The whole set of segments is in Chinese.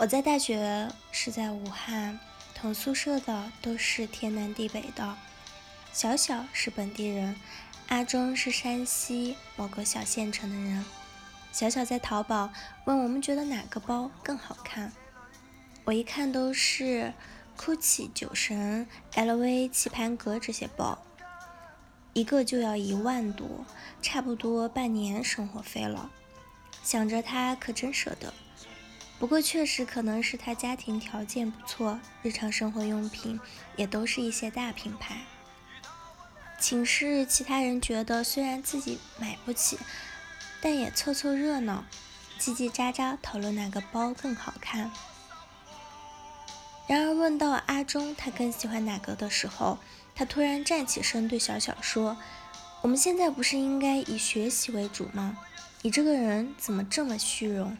我在大学是在武汉，同宿舍的都是天南地北的。小小是本地人，阿忠是山西某个小县城的人。小小在淘宝问我们觉得哪个包更好看，我一看都是 GUCCI、酒神、LV、棋盘格这些包，一个就要一万多，差不多半年生活费了。想着他可真舍得，不过确实可能是他家庭条件不错，日常生活用品也都是一些大品牌。寝室其他人觉得虽然自己买不起。但也凑凑热闹，叽叽喳喳讨论哪个包更好看。然而问到阿忠他更喜欢哪个的时候，他突然站起身对小小说：“我们现在不是应该以学习为主吗？你这个人怎么这么虚荣？”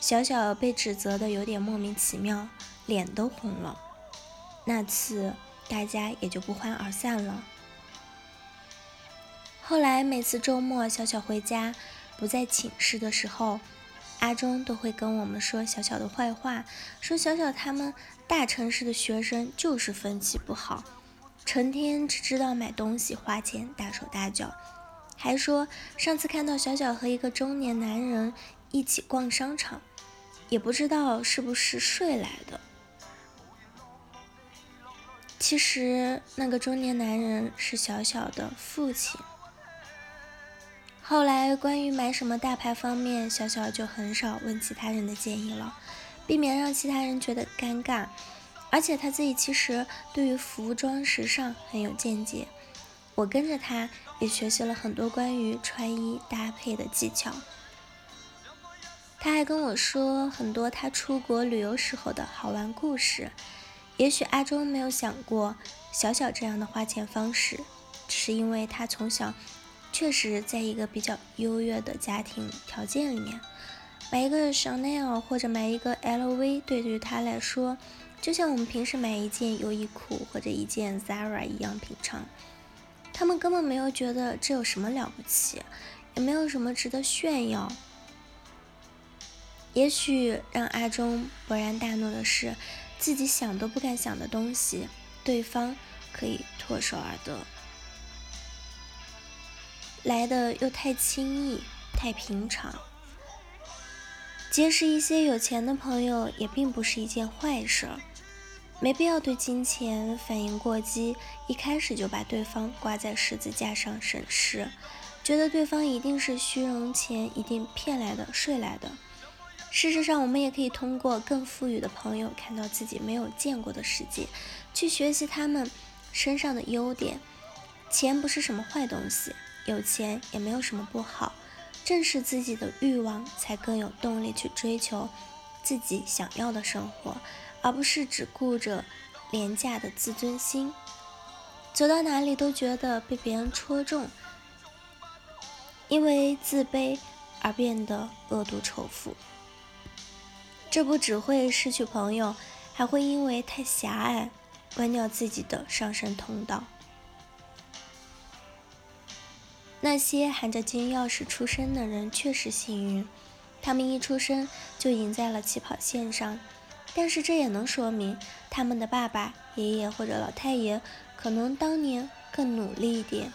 小小被指责的有点莫名其妙，脸都红了。那次大家也就不欢而散了。后来每次周末小小回家不在寝室的时候，阿忠都会跟我们说小小的坏话，说小小他们大城市的学生就是风气不好，成天只知道买东西花钱大手大脚，还说上次看到小小和一个中年男人一起逛商场，也不知道是不是睡来的。其实那个中年男人是小小的父亲。后来，关于买什么大牌方面，小小就很少问其他人的建议了，避免让其他人觉得尴尬。而且他自己其实对于服装时尚很有见解，我跟着他也学习了很多关于穿衣搭配的技巧。他还跟我说很多他出国旅游时候的好玩故事。也许阿忠没有想过小小这样的花钱方式，只是因为他从小。确实，在一个比较优越的家庭条件里面，买一个香奈儿或者买一个 LV，对于他来说，就像我们平时买一件优衣库或者一件 Zara 一样平常。他们根本没有觉得这有什么了不起，也没有什么值得炫耀。也许让阿忠勃然大怒的是，自己想都不敢想的东西，对方可以唾手而得。来的又太轻易，太平常。结识一些有钱的朋友也并不是一件坏事，没必要对金钱反应过激，一开始就把对方挂在十字架上审视，觉得对方一定是虚荣钱，一定骗来的、睡来的。事实上，我们也可以通过更富裕的朋友看到自己没有见过的世界，去学习他们身上的优点。钱不是什么坏东西。有钱也没有什么不好，正视自己的欲望才更有动力去追求自己想要的生活，而不是只顾着廉价的自尊心，走到哪里都觉得被别人戳中，因为自卑而变得恶毒仇富。这不只会失去朋友，还会因为太狭隘关掉自己的上升通道。那些含着金钥匙出生的人确实幸运，他们一出生就赢在了起跑线上。但是这也能说明他们的爸爸、爷爷或者老太爷可能当年更努力一点，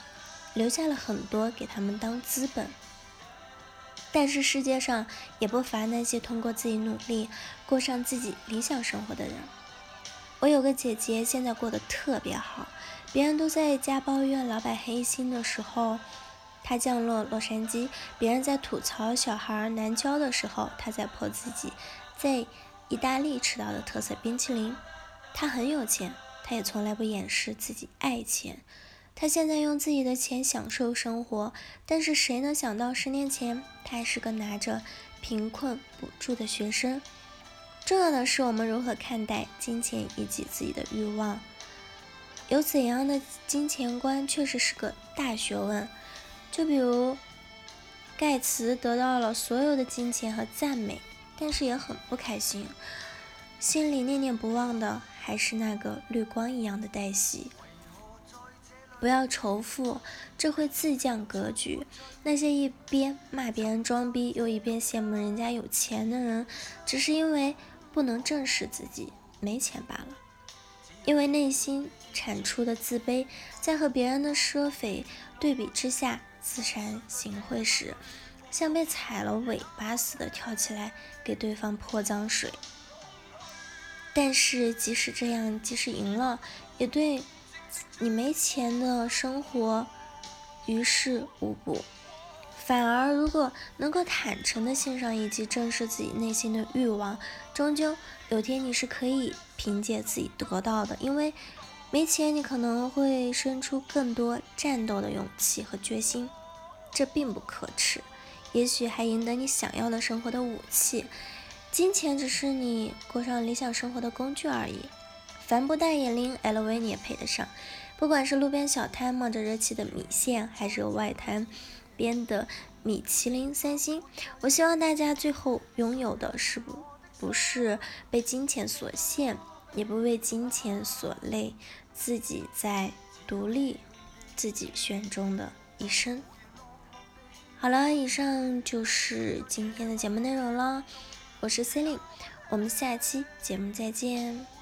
留下了很多给他们当资本。但是世界上也不乏那些通过自己努力过上自己理想生活的人。我有个姐姐，现在过得特别好，别人都在家抱怨老板黑心的时候。她降落洛杉矶，别人在吐槽小孩难教的时候，她在泼自己在意大利吃到的特色冰淇淋。她很有钱，她也从来不掩饰自己爱钱。他现在用自己的钱享受生活，但是谁能想到十年前他还是个拿着贫困补助的学生？重要的是我们如何看待金钱以及自己的欲望，有怎样的金钱观，确实是个大学问。就比如，盖茨得到了所有的金钱和赞美，但是也很不开心，心里念念不忘的还是那个绿光一样的黛西。不要仇富，这会自降格局。那些一边骂别人装逼，又一边羡慕人家有钱的人，只是因为不能正视自己没钱罢了。因为内心产出的自卑，在和别人的奢侈对比之下，自惭形秽时，像被踩了尾巴似的跳起来给对方泼脏水。但是即使这样，即使赢了，也对你没钱的生活于事无补。反而，如果能够坦诚的欣赏以及，正视自己内心的欲望，终究有天你是可以凭借自己得到的。因为没钱，你可能会生出更多战斗的勇气和决心，这并不可耻，也许还赢得你想要的生活的武器。金钱只是你过上理想生活的工具而已。帆布袋也拎，LV 你也配得上。不管是路边小摊冒着热气的米线，还是外滩边的米其林三星，我希望大家最后拥有的是不不是被金钱所限，也不为金钱所累，自己在独立自己选中的一生。好了，以上就是今天的节目内容了。我是 c e l i n e 我们下期节目再见。